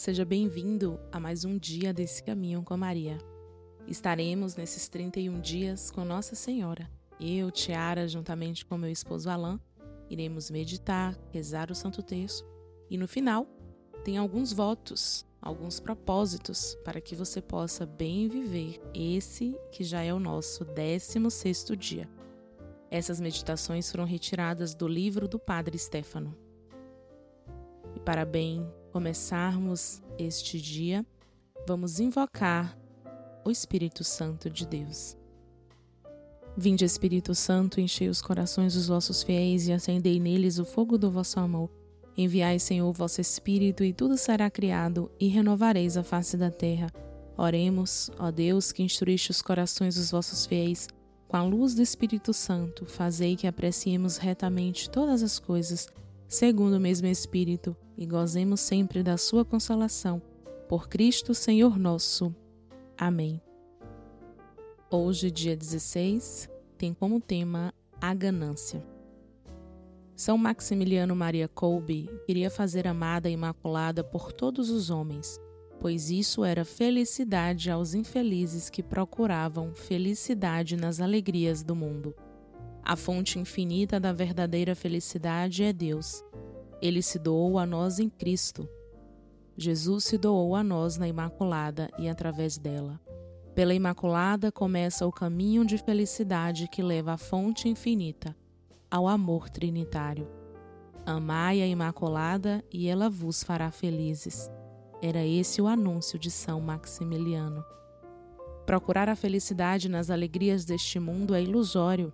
seja bem-vindo a mais um dia desse caminho com a Maria. Estaremos nesses 31 dias com Nossa Senhora. Eu, Tiara, juntamente com meu esposo Alain, iremos meditar, rezar o Santo Terço e no final tem alguns votos, alguns propósitos para que você possa bem viver esse que já é o nosso 16º dia. Essas meditações foram retiradas do livro do Padre Stefano. E para bem começarmos este dia, vamos invocar o Espírito Santo de Deus. Vinde, Espírito Santo, enchei os corações dos vossos fiéis e acendei neles o fogo do vosso amor. Enviai, Senhor, o vosso Espírito, e tudo será criado, e renovareis a face da terra. Oremos, ó Deus, que instruíste os corações dos vossos fiéis, com a luz do Espírito Santo, fazei que apreciemos retamente todas as coisas, segundo o mesmo Espírito, e gozemos sempre da sua consolação. Por Cristo, Senhor nosso. Amém. Hoje, dia 16, tem como tema a ganância. São Maximiliano Maria Kolbe queria fazer amada imaculada por todos os homens, pois isso era felicidade aos infelizes que procuravam felicidade nas alegrias do mundo. A fonte infinita da verdadeira felicidade é Deus. Ele se doou a nós em Cristo. Jesus se doou a nós na Imaculada e através dela. Pela Imaculada começa o caminho de felicidade que leva à fonte infinita, ao amor trinitário. Amai a Imaculada e ela vos fará felizes. Era esse o anúncio de São Maximiliano. Procurar a felicidade nas alegrias deste mundo é ilusório,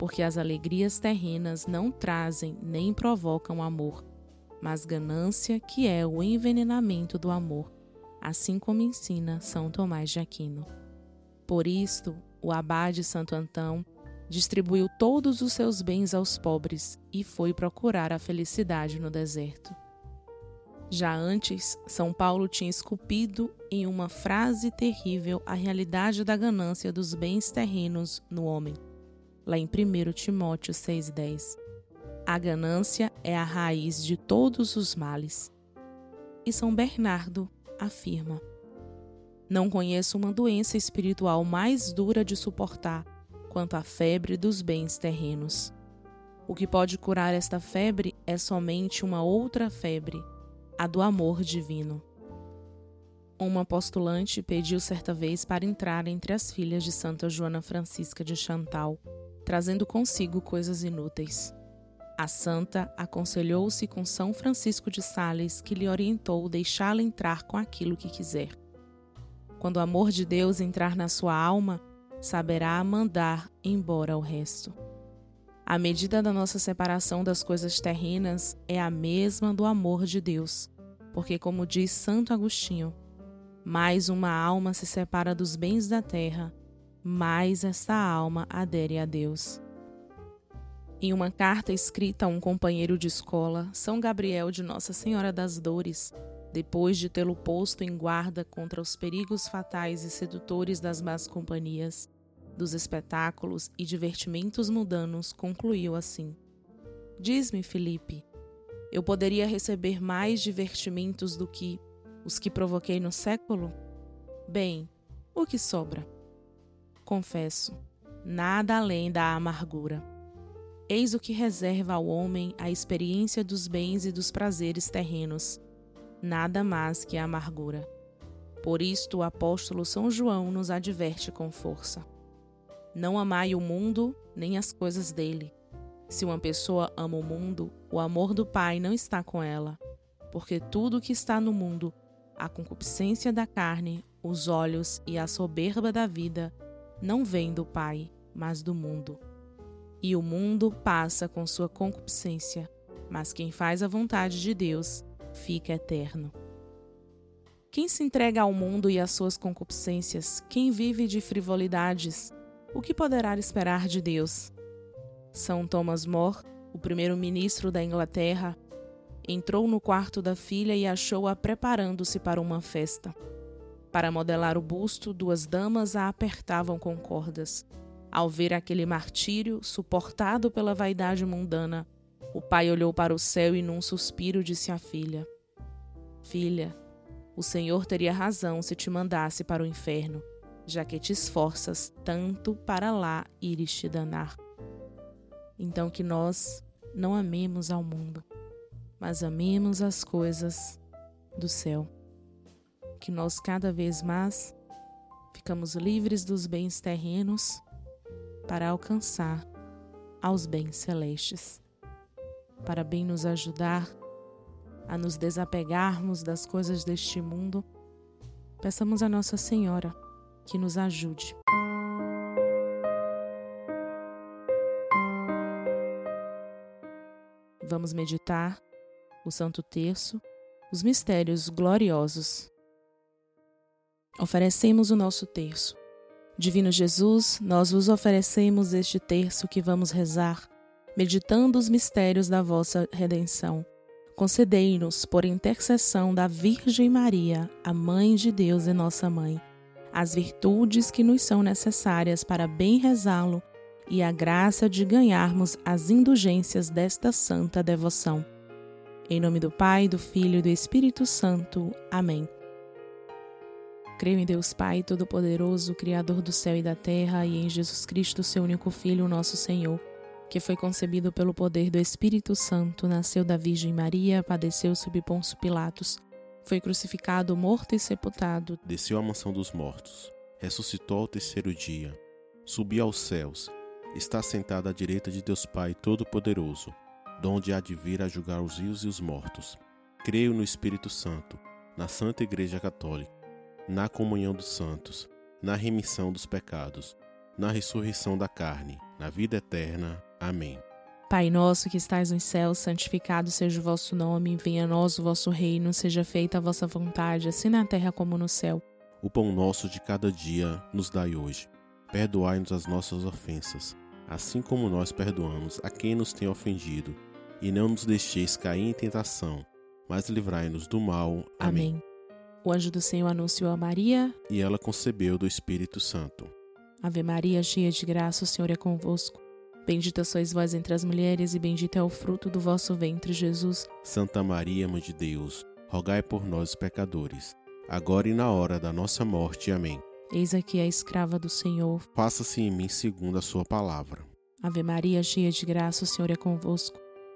porque as alegrias terrenas não trazem nem provocam amor, mas ganância, que é o envenenamento do amor assim como ensina São Tomás de Aquino. Por isto, o abade Santo Antão distribuiu todos os seus bens aos pobres e foi procurar a felicidade no deserto. Já antes, São Paulo tinha esculpido em uma frase terrível a realidade da ganância dos bens terrenos no homem, lá em 1 Timóteo 6,10. A ganância é a raiz de todos os males. E São Bernardo afirma: Não conheço uma doença espiritual mais dura de suportar quanto a febre dos bens terrenos. O que pode curar esta febre é somente uma outra febre, a do amor divino. Uma postulante pediu certa vez para entrar entre as filhas de Santa Joana Francisca de Chantal, trazendo consigo coisas inúteis. A santa aconselhou-se com São Francisco de Sales, que lhe orientou deixá-la entrar com aquilo que quiser. Quando o amor de Deus entrar na sua alma, saberá mandar embora o resto. A medida da nossa separação das coisas terrenas é a mesma do amor de Deus, porque, como diz Santo Agostinho, mais uma alma se separa dos bens da terra, mais esta alma adere a Deus. Em uma carta escrita a um companheiro de escola, São Gabriel de Nossa Senhora das Dores, depois de tê-lo posto em guarda contra os perigos fatais e sedutores das más companhias, dos espetáculos e divertimentos mundanos, concluiu assim: Diz-me, Felipe, eu poderia receber mais divertimentos do que os que provoquei no século? Bem, o que sobra? Confesso, nada além da amargura. Eis o que reserva ao homem a experiência dos bens e dos prazeres terrenos, nada mais que a amargura. Por isto o apóstolo São João nos adverte com força: Não amai o mundo nem as coisas dele. Se uma pessoa ama o mundo, o amor do Pai não está com ela, porque tudo o que está no mundo, a concupiscência da carne, os olhos e a soberba da vida, não vem do Pai, mas do mundo e o mundo passa com sua concupiscência, mas quem faz a vontade de Deus fica eterno. Quem se entrega ao mundo e às suas concupiscências, quem vive de frivolidades, o que poderá esperar de Deus? São Thomas More, o primeiro-ministro da Inglaterra, entrou no quarto da filha e achou-a preparando-se para uma festa. Para modelar o busto, duas damas a apertavam com cordas. Ao ver aquele martírio suportado pela vaidade mundana, o pai olhou para o céu e num suspiro disse à filha: Filha, O Senhor teria razão se te mandasse para o inferno, já que te esforças tanto para lá ires te danar. Então que nós não amemos ao mundo, mas amemos as coisas do céu. Que nós cada vez mais ficamos livres dos bens terrenos para alcançar aos bens celestes, para bem nos ajudar a nos desapegarmos das coisas deste mundo, peçamos a Nossa Senhora que nos ajude. Vamos meditar o Santo Terço, os mistérios gloriosos. Oferecemos o nosso terço. Divino Jesus, nós vos oferecemos este terço que vamos rezar, meditando os mistérios da vossa redenção. Concedei-nos, por intercessão da Virgem Maria, a Mãe de Deus e nossa Mãe, as virtudes que nos são necessárias para bem rezá-lo e a graça de ganharmos as indulgências desta santa devoção. Em nome do Pai, do Filho e do Espírito Santo. Amém. Creio em Deus Pai Todo-Poderoso, Criador do céu e da terra, e em Jesus Cristo, seu único Filho, nosso Senhor, que foi concebido pelo poder do Espírito Santo, nasceu da Virgem Maria, padeceu sob Ponço Pilatos, foi crucificado, morto e sepultado, desceu à mansão dos mortos, ressuscitou ao terceiro dia, subiu aos céus está sentada à direita de Deus Pai Todo-Poderoso, donde há de vir a julgar os vivos e os mortos. Creio no Espírito Santo, na Santa Igreja Católica, na comunhão dos santos, na remissão dos pecados, na ressurreição da carne, na vida eterna. Amém. Pai nosso que estais nos céus, santificado seja o vosso nome, venha a nós o vosso reino, seja feita a vossa vontade, assim na terra como no céu. O pão nosso de cada dia nos dai hoje. Perdoai-nos as nossas ofensas, assim como nós perdoamos a quem nos tem ofendido, e não nos deixeis cair em tentação, mas livrai-nos do mal. Amém. Amém. O anjo do Senhor anunciou a Maria, e ela concebeu do Espírito Santo. Ave Maria, cheia de graça, o Senhor é convosco. Bendita sois vós entre as mulheres, e bendito é o fruto do vosso ventre, Jesus. Santa Maria, Mãe de Deus, rogai por nós, pecadores, agora e na hora da nossa morte. Amém. Eis aqui a escrava do Senhor. Faça-se em mim segundo a sua palavra. Ave Maria, cheia de graça, o Senhor é convosco.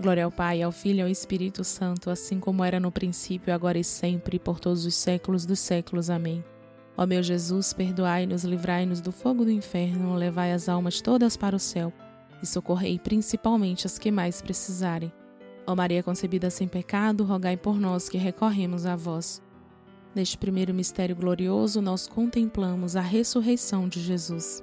Glória ao Pai, ao Filho e ao Espírito Santo, assim como era no princípio, agora e sempre, por todos os séculos dos séculos. Amém. Ó meu Jesus, perdoai-nos, livrai-nos do fogo do inferno, levai as almas todas para o céu e socorrei principalmente as que mais precisarem. Ó Maria concebida sem pecado, rogai por nós que recorremos a vós. Neste primeiro mistério glorioso, nós contemplamos a ressurreição de Jesus.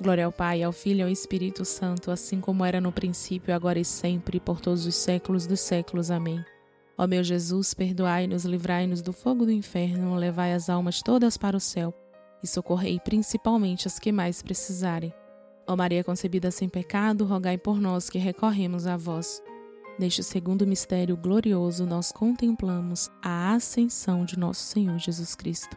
Glória ao Pai, ao Filho e ao Espírito Santo, assim como era no princípio, agora e sempre, por todos os séculos dos séculos. Amém. Ó meu Jesus, perdoai-nos, livrai-nos do fogo do inferno, levai as almas todas para o céu e socorrei principalmente as que mais precisarem. Ó Maria concebida sem pecado, rogai por nós que recorremos a vós. Neste segundo mistério glorioso, nós contemplamos a ascensão de nosso Senhor Jesus Cristo.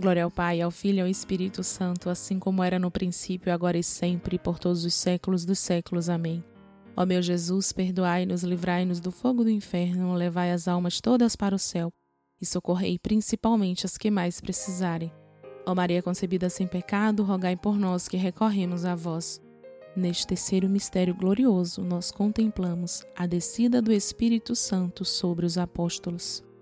Glória ao Pai, ao Filho e ao Espírito Santo, assim como era no princípio, agora e sempre, por todos os séculos dos séculos. Amém. Ó meu Jesus, perdoai-nos, livrai-nos do fogo do inferno, levai as almas todas para o céu e socorrei principalmente as que mais precisarem. Ó Maria concebida sem pecado, rogai por nós que recorremos a vós. Neste terceiro mistério glorioso, nós contemplamos a descida do Espírito Santo sobre os apóstolos.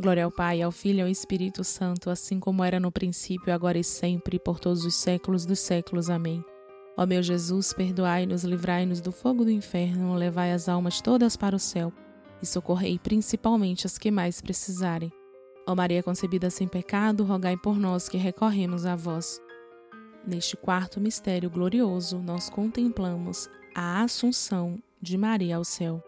Glória ao Pai, ao Filho e ao Espírito Santo, assim como era no princípio, agora e sempre, por todos os séculos dos séculos. Amém. Ó meu Jesus, perdoai-nos, livrai-nos do fogo do inferno, levai as almas todas para o céu e socorrei principalmente as que mais precisarem. Ó Maria concebida sem pecado, rogai por nós que recorremos a vós. Neste quarto mistério glorioso, nós contemplamos a Assunção de Maria ao céu.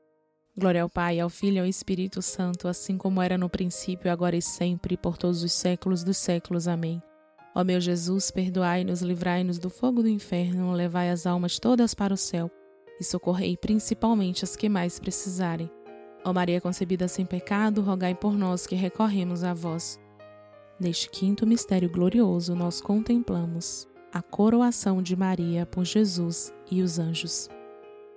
Glória ao Pai, ao Filho e ao Espírito Santo, assim como era no princípio, agora e sempre, por todos os séculos dos séculos. Amém. Ó meu Jesus, perdoai-nos, livrai-nos do fogo do inferno, levai as almas todas para o céu e socorrei principalmente as que mais precisarem. Ó Maria concebida sem pecado, rogai por nós que recorremos a vós. Neste quinto mistério glorioso, nós contemplamos a coroação de Maria por Jesus e os anjos.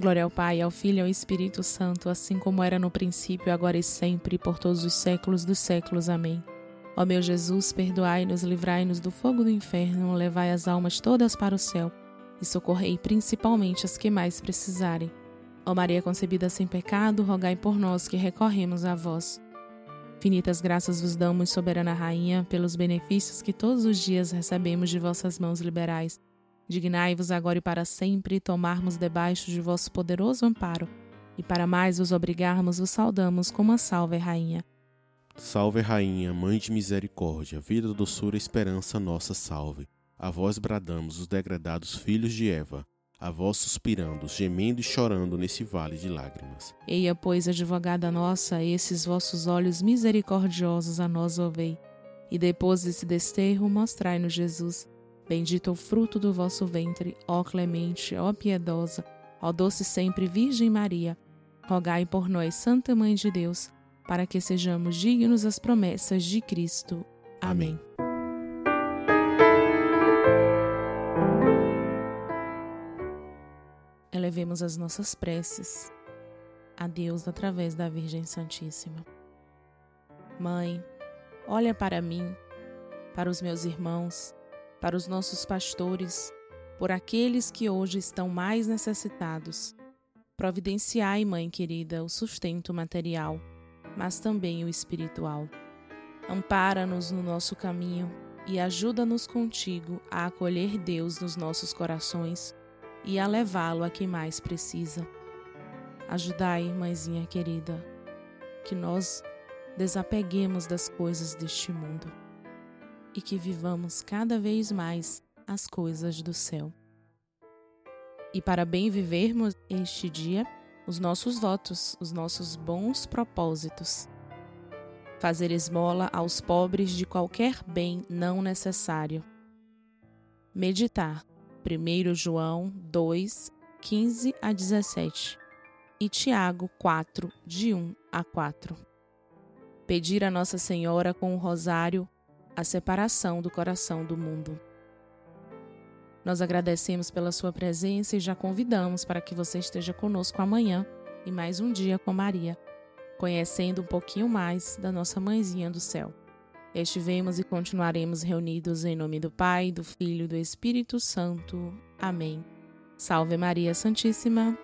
Glória ao Pai, ao Filho e ao Espírito Santo, assim como era no princípio, agora e sempre, por todos os séculos dos séculos. Amém. Ó meu Jesus, perdoai-nos, livrai-nos do fogo do inferno, levai as almas todas para o céu e socorrei principalmente as que mais precisarem. Ó Maria concebida sem pecado, rogai por nós que recorremos a vós. Infinitas graças vos damos, soberana Rainha, pelos benefícios que todos os dias recebemos de vossas mãos liberais. Dignai-vos agora e para sempre tomarmos debaixo de vosso poderoso amparo, e para mais vos obrigarmos, vos saudamos como a salve, Rainha. Salve, Rainha, Mãe de Misericórdia, vida, doçura, esperança, nossa salve. A vós bradamos os degradados filhos de Eva, a vós suspirando, gemendo e chorando nesse vale de lágrimas. Eia, pois, advogada nossa, esses vossos olhos misericordiosos a nós ouvei. E depois desse desterro, mostrai-nos Jesus. Bendito o fruto do vosso ventre, ó clemente, ó piedosa, ó doce sempre Virgem Maria. Rogai por nós, Santa Mãe de Deus, para que sejamos dignos das promessas de Cristo. Amém. Elevemos as nossas preces a Deus através da Virgem Santíssima. Mãe, olha para mim, para os meus irmãos, para os nossos pastores, por aqueles que hoje estão mais necessitados. Providenciai, Mãe querida, o sustento material, mas também o espiritual. Ampara-nos no nosso caminho e ajuda-nos contigo a acolher Deus nos nossos corações e a levá-lo a quem mais precisa. Ajudai, mãezinha querida, que nós desapeguemos das coisas deste mundo e que vivamos cada vez mais as coisas do céu. E para bem vivermos este dia, os nossos votos, os nossos bons propósitos. Fazer esmola aos pobres de qualquer bem não necessário. Meditar 1 João 2, 15 a 17 e Tiago 4, de 1 a 4. Pedir a Nossa Senhora com o rosário a separação do coração do mundo. Nós agradecemos pela sua presença e já convidamos para que você esteja conosco amanhã e mais um dia com Maria, conhecendo um pouquinho mais da nossa mãezinha do céu. Estivemos e continuaremos reunidos em nome do Pai, do Filho e do Espírito Santo. Amém. Salve Maria Santíssima.